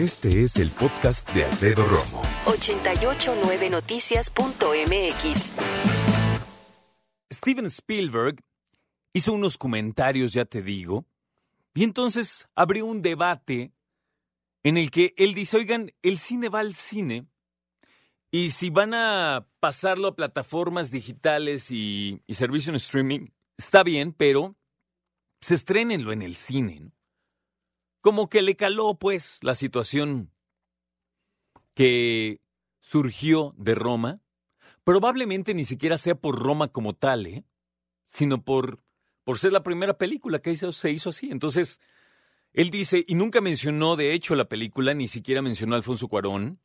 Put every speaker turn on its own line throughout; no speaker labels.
Este es el podcast de Alfredo Romo.
889noticias.mx.
Steven Spielberg hizo unos comentarios, ya te digo, y entonces abrió un debate en el que él dice, oigan, el cine va al cine, y si van a pasarlo a plataformas digitales y, y servicio en streaming, está bien, pero se estrenenlo en el cine. ¿no? Como que le caló, pues, la situación que surgió de Roma. Probablemente ni siquiera sea por Roma como tal, ¿eh? sino por, por ser la primera película que se hizo así. Entonces, él dice, y nunca mencionó de hecho la película, ni siquiera mencionó a Alfonso Cuarón.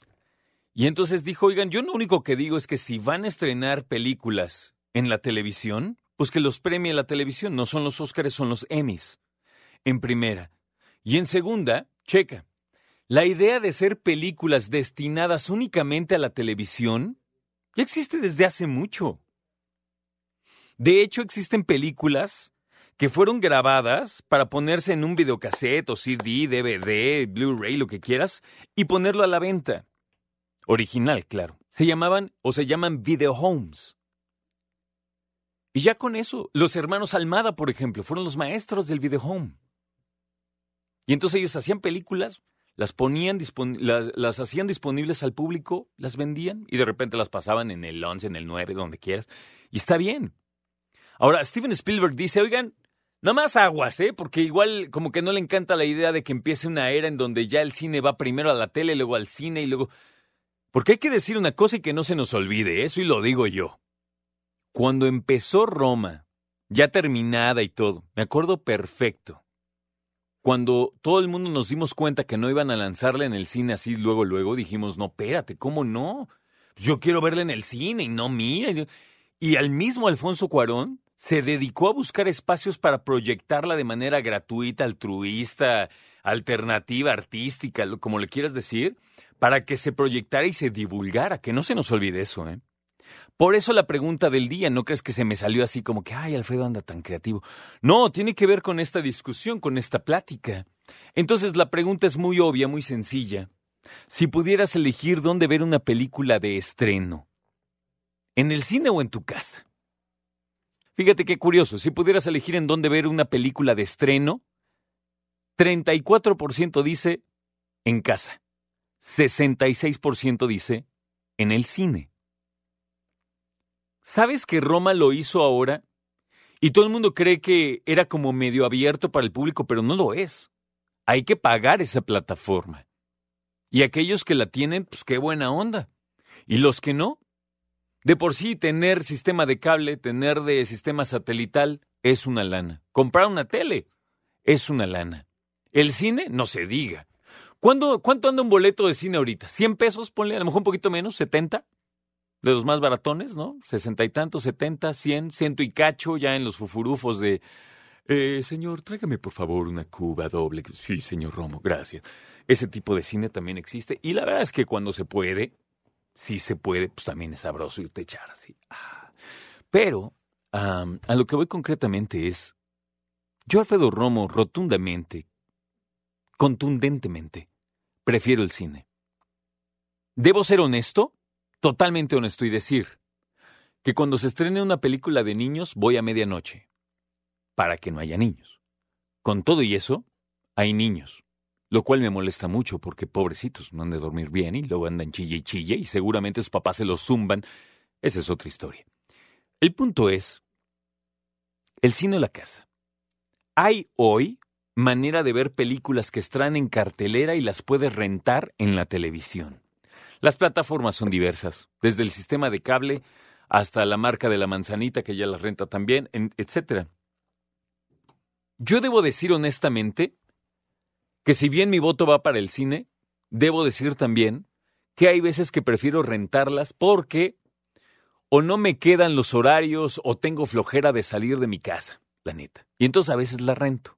Y entonces dijo, oigan, yo lo único que digo es que si van a estrenar películas en la televisión, pues que los premie la televisión, no son los Óscares, son los Emmys. En primera. Y en segunda, checa, la idea de ser películas destinadas únicamente a la televisión ya existe desde hace mucho. De hecho, existen películas que fueron grabadas para ponerse en un videocassette o CD, DVD, Blu-ray, lo que quieras, y ponerlo a la venta. Original, claro. Se llamaban o se llaman video homes. Y ya con eso, los hermanos Almada, por ejemplo, fueron los maestros del video home. Y entonces ellos hacían películas, las ponían, las, hacían disponibles al público, las vendían y de repente las pasaban en el 11, en el 9, donde quieras. Y está bien. Ahora, Steven Spielberg dice, oigan, no más aguas, ¿eh? Porque igual como que no le encanta la idea de que empiece una era en donde ya el cine va primero a la tele, luego al cine y luego... Porque hay que decir una cosa y que no se nos olvide, eso y lo digo yo. Cuando empezó Roma, ya terminada y todo, me acuerdo perfecto. Cuando todo el mundo nos dimos cuenta que no iban a lanzarla en el cine así luego, luego, dijimos, no, espérate, ¿cómo no? Yo quiero verla en el cine y no mía. Y al mismo Alfonso Cuarón se dedicó a buscar espacios para proyectarla de manera gratuita, altruista, alternativa, artística, como le quieras decir, para que se proyectara y se divulgara, que no se nos olvide eso, ¿eh? Por eso la pregunta del día, no crees que se me salió así como que, ay, Alfredo anda tan creativo. No, tiene que ver con esta discusión, con esta plática. Entonces la pregunta es muy obvia, muy sencilla. Si pudieras elegir dónde ver una película de estreno, ¿en el cine o en tu casa? Fíjate qué curioso, si pudieras elegir en dónde ver una película de estreno, 34% dice en casa, 66% dice en el cine. ¿Sabes que Roma lo hizo ahora? Y todo el mundo cree que era como medio abierto para el público, pero no lo es. Hay que pagar esa plataforma. Y aquellos que la tienen, pues qué buena onda. Y los que no, de por sí tener sistema de cable, tener de sistema satelital, es una lana. Comprar una tele es una lana. El cine, no se diga. ¿Cuánto, ¿Cuánto anda un boleto de cine ahorita? ¿100 pesos? Ponle a lo mejor un poquito menos, ¿70? De los más baratones, ¿no? Sesenta y tantos, setenta, cien, ciento y cacho ya en los fufurufos de... Eh, señor, tráigame por favor una cuba doble. Sí, señor Romo, gracias. Ese tipo de cine también existe. Y la verdad es que cuando se puede, si se puede, pues también es sabroso irte a echar así. Ah. Pero a lo que voy concretamente es, yo Alfredo Romo rotundamente, contundentemente, prefiero el cine. ¿Debo ser honesto? Totalmente honesto y decir que cuando se estrene una película de niños voy a medianoche, para que no haya niños. Con todo y eso, hay niños, lo cual me molesta mucho porque pobrecitos no han de dormir bien y luego andan chille y chille y seguramente sus papás se los zumban. Esa es otra historia. El punto es, el cine o la casa. Hay hoy manera de ver películas que están en cartelera y las puedes rentar en la televisión. Las plataformas son diversas, desde el sistema de cable hasta la marca de la manzanita que ya la renta también, etc. Yo debo decir honestamente que si bien mi voto va para el cine, debo decir también que hay veces que prefiero rentarlas porque o no me quedan los horarios o tengo flojera de salir de mi casa, la neta. Y entonces a veces la rento.